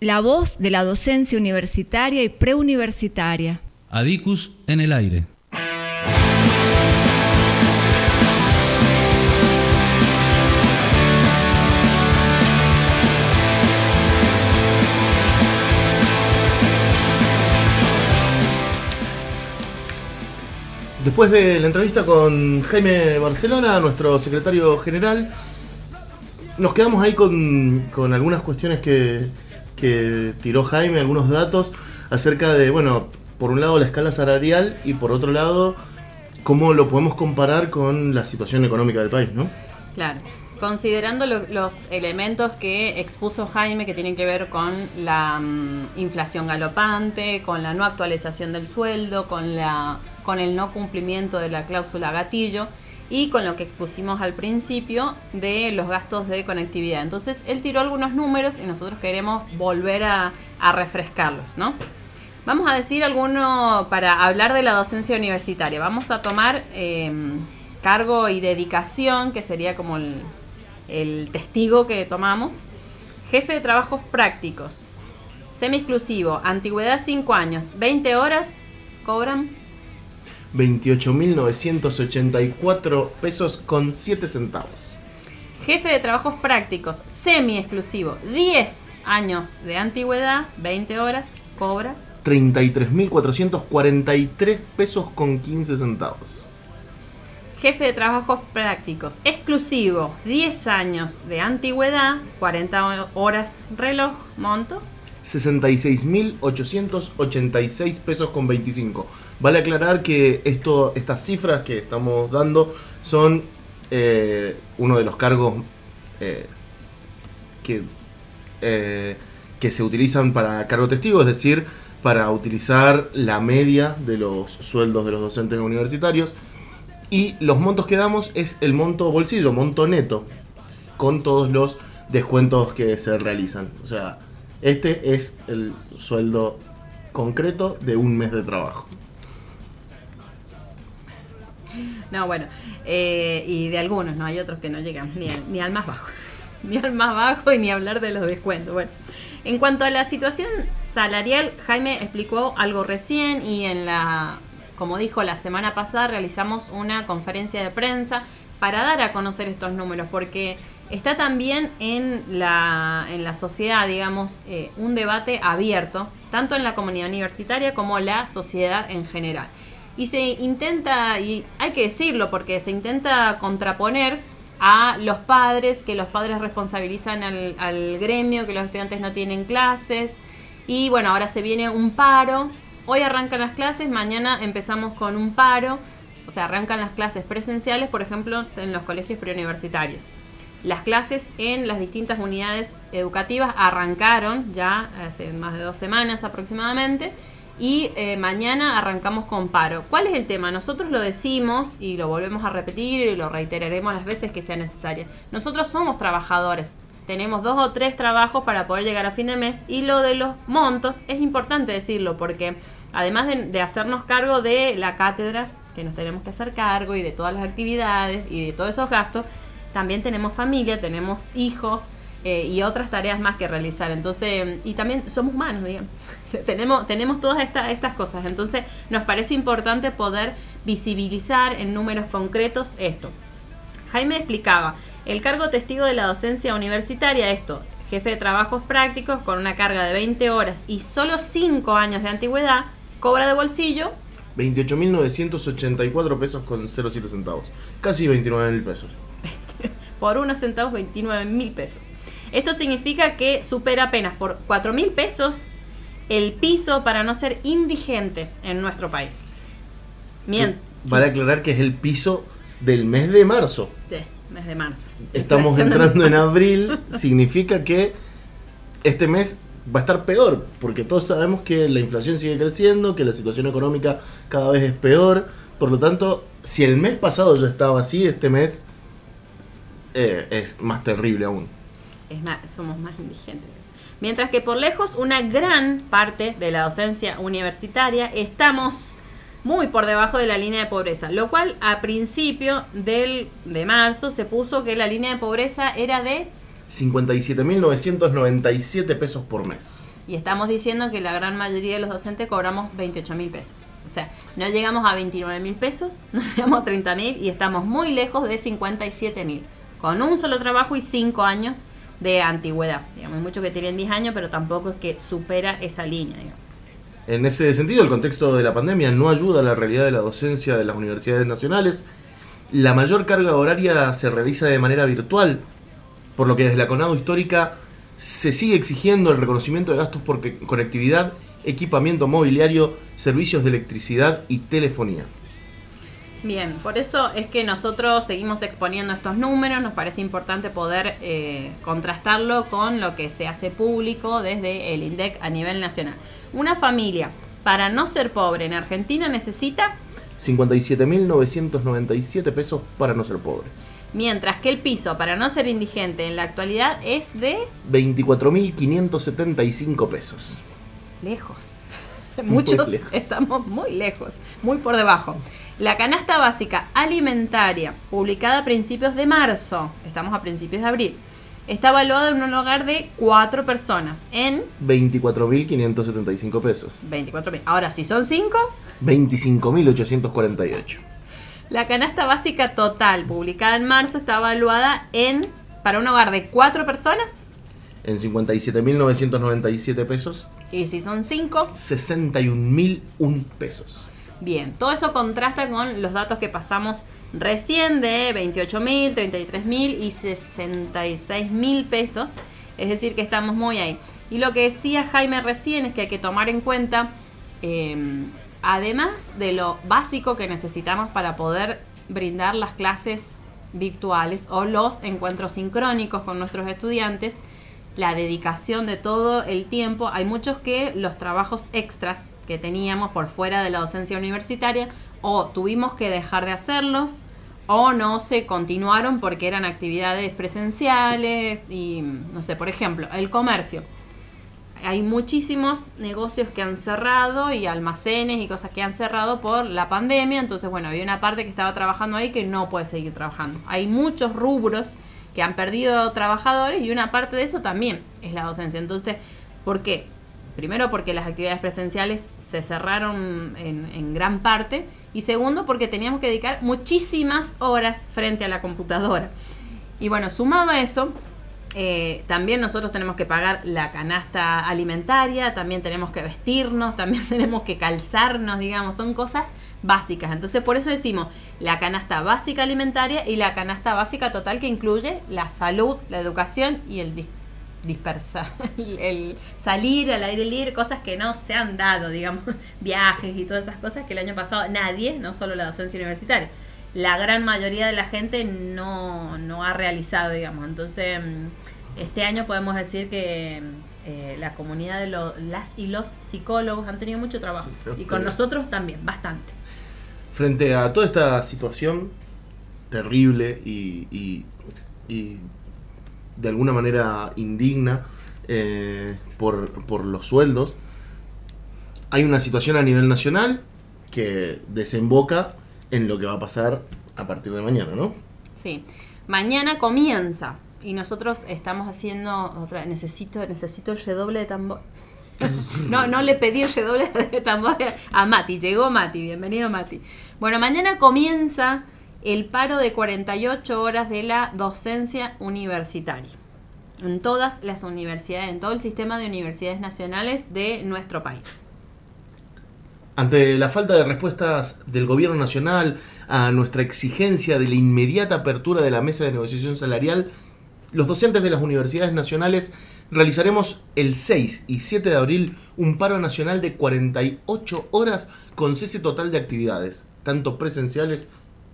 la voz de la docencia universitaria y preuniversitaria. Adicus en el aire. Después de la entrevista con Jaime Barcelona, nuestro secretario general, nos quedamos ahí con, con algunas cuestiones que, que tiró Jaime, algunos datos acerca de, bueno, por un lado la escala salarial y por otro lado cómo lo podemos comparar con la situación económica del país, ¿no? Claro. Considerando los elementos que expuso Jaime que tienen que ver con la mm, inflación galopante, con la no actualización del sueldo, con, la, con el no cumplimiento de la cláusula gatillo y con lo que expusimos al principio de los gastos de conectividad. Entonces él tiró algunos números y nosotros queremos volver a, refrescarlos, ¿no? Vamos a decir alguno para hablar de la docencia universitaria. Vamos a tomar em, cargo y dedicación, que sería como el, el testigo que tomamos. Jefe de trabajos prácticos, semi-exclusivo, antigüedad 5 años, 20 horas, cobran 28.984 pesos con 7 centavos. Jefe de trabajos prácticos, semi-exclusivo, 10 años de antigüedad, 20 horas, cobra 33.443 pesos con 15 centavos. Jefe de trabajos prácticos, exclusivo, 10 años de antigüedad, 40 horas reloj, monto 66.886 pesos con 25. Vale aclarar que esto, estas cifras que estamos dando son eh, uno de los cargos eh, que, eh, que se utilizan para cargo testigo, es decir, para utilizar la media de los sueldos de los docentes universitarios. Y los montos que damos es el monto bolsillo, monto neto, con todos los descuentos que se realizan. O sea, este es el sueldo concreto de un mes de trabajo. No, bueno, eh, y de algunos, no hay otros que no llegan ni al, ni al más bajo, ni al más bajo y ni hablar de los descuentos. Bueno, en cuanto a la situación salarial, Jaime explicó algo recién y en la, como dijo la semana pasada, realizamos una conferencia de prensa para dar a conocer estos números, porque está también en la, en la sociedad, digamos, eh, un debate abierto, tanto en la comunidad universitaria como la sociedad en general. Y se intenta, y hay que decirlo, porque se intenta contraponer a los padres, que los padres responsabilizan al, al gremio, que los estudiantes no tienen clases, y bueno, ahora se viene un paro, hoy arrancan las clases, mañana empezamos con un paro, o sea, arrancan las clases presenciales, por ejemplo, en los colegios preuniversitarios. Las clases en las distintas unidades educativas arrancaron ya hace más de dos semanas aproximadamente y eh, mañana arrancamos con paro. ¿Cuál es el tema? Nosotros lo decimos y lo volvemos a repetir y lo reiteraremos las veces que sea necesario. Nosotros somos trabajadores, tenemos dos o tres trabajos para poder llegar a fin de mes y lo de los montos es importante decirlo porque además de, de hacernos cargo de la cátedra que nos tenemos que hacer cargo y de todas las actividades y de todos esos gastos, también tenemos familia, tenemos hijos eh, y otras tareas más que realizar. Entonces, y también somos humanos, digamos. tenemos, tenemos todas estas cosas. Entonces, nos parece importante poder visibilizar en números concretos esto. Jaime explicaba, el cargo testigo de la docencia universitaria, esto, jefe de trabajos prácticos con una carga de 20 horas y solo 5 años de antigüedad, cobra de bolsillo 28.984 pesos con 07 centavos. Casi 29 mil pesos. Por unos centavos 29 mil pesos. Esto significa que supera apenas por 4 mil pesos el piso para no ser indigente en nuestro país. Bien. Vale aclarar que es el piso del mes de marzo. Sí, mes de marzo. Estamos entrando en abril, significa que este mes va a estar peor, porque todos sabemos que la inflación sigue creciendo, que la situación económica cada vez es peor. Por lo tanto, si el mes pasado ya estaba así, este mes eh, es más terrible aún. Es más, somos más indigentes. Mientras que por lejos una gran parte de la docencia universitaria estamos muy por debajo de la línea de pobreza, lo cual a principio del, de marzo se puso que la línea de pobreza era de 57.997 pesos por mes. Y estamos diciendo que la gran mayoría de los docentes cobramos 28 mil pesos. O sea, no llegamos a 29 mil pesos, no llegamos a 30 mil y estamos muy lejos de 57 mil. Con un solo trabajo y 5 años de antigüedad. Digamos, mucho que tienen 10 años, pero tampoco es que supera esa línea. Digamos. En ese sentido, el contexto de la pandemia no ayuda a la realidad de la docencia de las universidades nacionales. La mayor carga horaria se realiza de manera virtual, por lo que desde la CONADO histórica se sigue exigiendo el reconocimiento de gastos por conectividad, equipamiento mobiliario, servicios de electricidad y telefonía. Bien, por eso es que nosotros seguimos exponiendo estos números, nos parece importante poder eh, contrastarlo con lo que se hace público desde el INDEC a nivel nacional. Una familia, para no ser pobre en Argentina, necesita, 57.997 pesos para no ser pobre. mientras que el piso, para no ser indigente en la actualidad, es de 24.575 pesos. lejos. Muy Muchos lejos. estamos muy lejos, muy por debajo. La canasta básica alimentaria, publicada a principios de marzo, estamos a principios de abril, está evaluada en un hogar de cuatro personas en 24.575 pesos. 24 mil. Ahora, si son cinco, 25.848. la canasta básica total, publicada en marzo, está evaluada en, para un hogar de cuatro personas, En 57.997 pesos, y si son cinco, 61.001 pesos. Bien, todo eso contrasta con los datos que pasamos recién de 28 mil, 33 mil y 66 mil pesos. Es decir, que estamos muy ahí. Y lo que decía Jaime recién es que hay que tomar en cuenta, eh, además de lo básico que necesitamos para poder brindar las clases virtuales o los encuentros sincrónicos con nuestros estudiantes, la dedicación de todo el tiempo. Hay muchos que los trabajos extras que teníamos por fuera de la docencia universitaria o tuvimos que dejar de hacerlos o no se continuaron porque eran actividades presenciales y no sé, por ejemplo, el comercio. Hay muchísimos negocios que han cerrado y almacenes y cosas que han cerrado por la pandemia, entonces bueno, había una parte que estaba trabajando ahí que no puede seguir trabajando. Hay muchos rubros que han perdido trabajadores y una parte de eso también es la docencia. Entonces, ¿por qué? Primero porque las actividades presenciales se cerraron en, en gran parte y segundo porque teníamos que dedicar muchísimas horas frente a la computadora. Y bueno, sumado a eso, eh, también nosotros tenemos que pagar la canasta alimentaria, también tenemos que vestirnos, también tenemos que calzarnos, digamos, son cosas básicas. Entonces por eso decimos la canasta básica alimentaria y la canasta básica total que incluye la salud, la educación y el dispersar, el, salir al aire libre, cosas que no se han dado, digamos, viajes y todas esas cosas que el año pasado nadie, no solo la docencia universitaria, la gran mayoría de la gente no, no ha realizado, digamos. Entonces, mm, este año podemos decir que eh, la comunidad de lo- las y los psicólogos han tenido mucho trabajo. Y con nosotros también, bastante. Frente a toda esta situación terrible y, y- y de alguna manera indigna eh, por, por los sueldos, hay una situación a nivel nacional que desemboca en lo que va a pasar a partir de mañana, ¿no? Sí. Mañana comienza. Y nosotros estamos haciendo otra. Necesito, necesito el redoble de tambor. No, no le pedí el redoble de tambor a Mati. Llegó Mati. Bienvenido Mati. Bueno, mañana comienza el paro de 48 horas de la docencia universitaria. En todas las universidades, en todo el sistema de universidades nacionales de nuestro país. Ante la falta de respuestas del gobierno nacional a nuestra exigencia de la inmediata apertura de la mesa de negociación salarial, los docentes de las universidades nacionales realizaremos el 6 y 7 de abril un paro nacional de 48 horas con cese total de actividades, tanto presenciales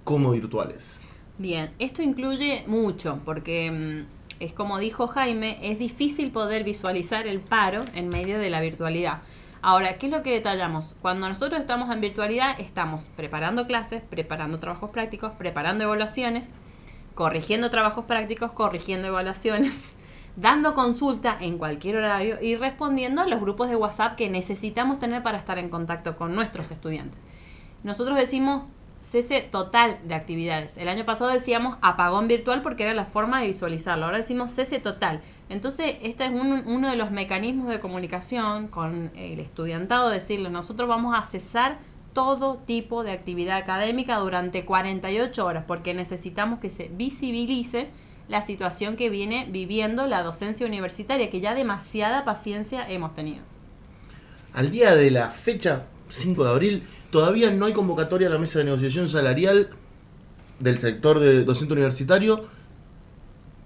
como virtuales. Bien, esto incluye mucho, porque mm, es como dijo Jaime, es difícil poder visualizar el paro en medio de la virtualidad. Ahora, ¿qué es lo que detallamos? Cuando nosotros estamos en virtualidad, estamos preparando clases, preparando trabajos prácticos, preparando evaluaciones, corrigiendo trabajos prácticos, corrigiendo evaluaciones, dando consulta en cualquier horario y respondiendo a los grupos de WhatsApp que necesitamos tener para estar en contacto con nuestros estudiantes. Nosotros decimos cese total de actividades. El año pasado decíamos apagón virtual porque era la forma de visualizarlo. Ahora decimos cese total. Entonces, este es uno de los mecanismos de comunicación con el estudiantado, decirle, nosotros vamos a cesar todo tipo de actividad académica durante 48 horas porque necesitamos que se visibilice la situación que viene viviendo la docencia universitaria, que ya demasiada paciencia hemos tenido. Al día de la fecha 5 de abril, todavía no hay convocatoria a la mesa de negociación salarial del sector de docente universitario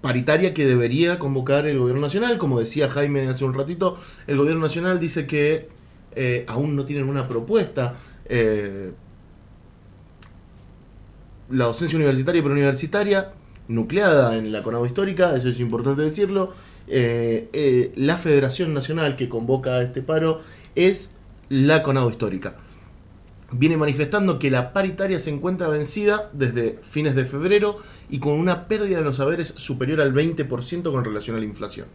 paritaria que debería convocar el gobierno nacional. Como decía Jaime hace un ratito, el gobierno nacional dice que eh, aún no tienen una propuesta. Eh, la docencia universitaria y preuniversitaria, nucleada en la CONAGO histórica, eso es importante decirlo, eh, la Federación Nacional que convoca a este paro es la CONAGO histórica. Viene manifestando que la paritaria se encuentra vencida desde fines de febrero y con una pérdida de los saberes superior al 20% con relación a la inflación.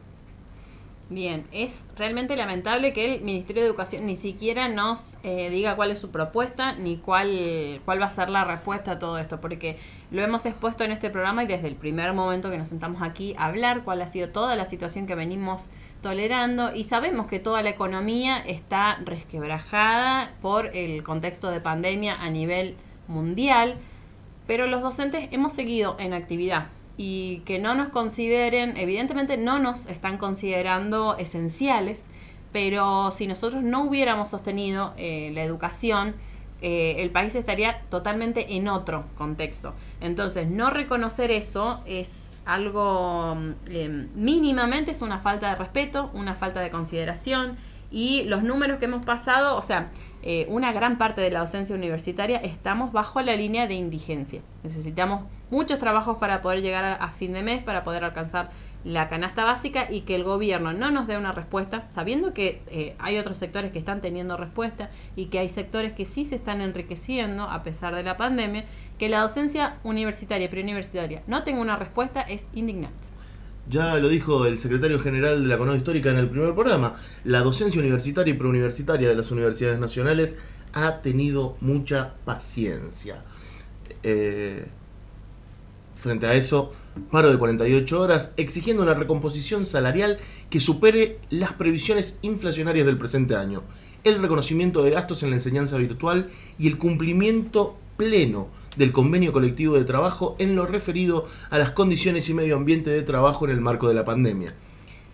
Bien, es realmente lamentable que el Ministerio de Educación ni siquiera nos eh, diga cuál es su propuesta ni cuál, cuál va a ser la respuesta a todo esto, porque lo hemos expuesto en este programa y desde el primer momento que nos sentamos aquí a hablar cuál ha sido toda la situación que venimos tolerando y sabemos que toda la economía está resquebrajada por el contexto de pandemia a nivel mundial, pero los docentes hemos seguido en actividad y que no nos consideren, evidentemente no nos están considerando esenciales, pero si nosotros no hubiéramos sostenido eh, la educación, eh, el país estaría totalmente en otro contexto. Entonces, no reconocer eso es algo eh, mínimamente es una falta de respeto, una falta de consideración y los números que hemos pasado, o sea, eh, una gran parte de la docencia universitaria estamos bajo la línea de indigencia. Necesitamos muchos trabajos para poder llegar a, fin de mes, para poder alcanzar la canasta básica y que el gobierno no nos dé una respuesta, sabiendo que eh, hay otros sectores que están teniendo respuesta y que hay sectores que sí se están enriqueciendo a pesar de la pandemia que la docencia universitaria y preuniversitaria no tenga una respuesta es indignante. Ya lo dijo el secretario general de la Economía Histórica en el primer programa, la docencia universitaria y preuniversitaria de las universidades nacionales ha tenido mucha paciencia. Eh, frente a eso, paro de 48 horas exigiendo una recomposición salarial que supere las previsiones inflacionarias del presente año, el reconocimiento de gastos en la enseñanza virtual y el cumplimiento pleno del convenio colectivo de trabajo en lo referido a las condiciones y medio ambiente de trabajo en el marco de la pandemia.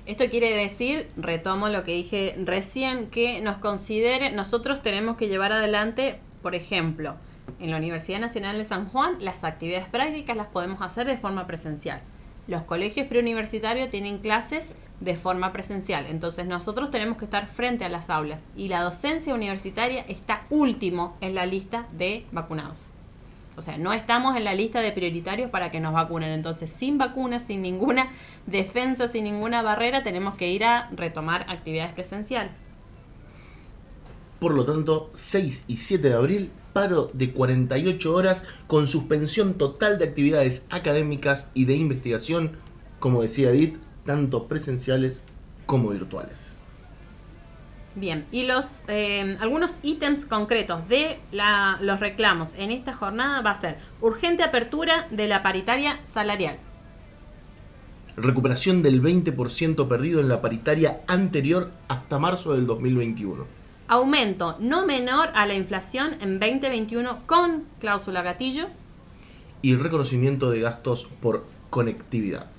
Esto quiere decir, retomo lo que dije recién, que nos considere, nosotros tenemos que llevar adelante, por ejemplo, en la Universidad Nacional de San Juan, las actividades prácticas las podemos hacer de forma presencial. Los colegios preuniversitarios tienen clases de forma presencial, entonces nosotros tenemos que estar frente a las aulas y la docencia universitaria está último en la lista de vacunados. O sea, no estamos en la lista de prioritarios para que nos vacunen. Entonces, sin vacunas, sin ninguna defensa, sin ninguna barrera, tenemos que ir a retomar actividades presenciales. Por lo tanto, 6 y 7 de abril, paro de 48 horas con suspensión total de actividades académicas y de investigación, como decía Edith, tanto presenciales como virtuales. Bien, y los eh, algunos ítems concretos de los reclamos en esta jornada va a ser urgente apertura de la paritaria salarial. Recuperación del 20% perdido en la paritaria anterior hasta marzo del 2021. Aumento no menor a la inflación en 2021 con cláusula gatillo. Y reconocimiento de gastos por conectividad.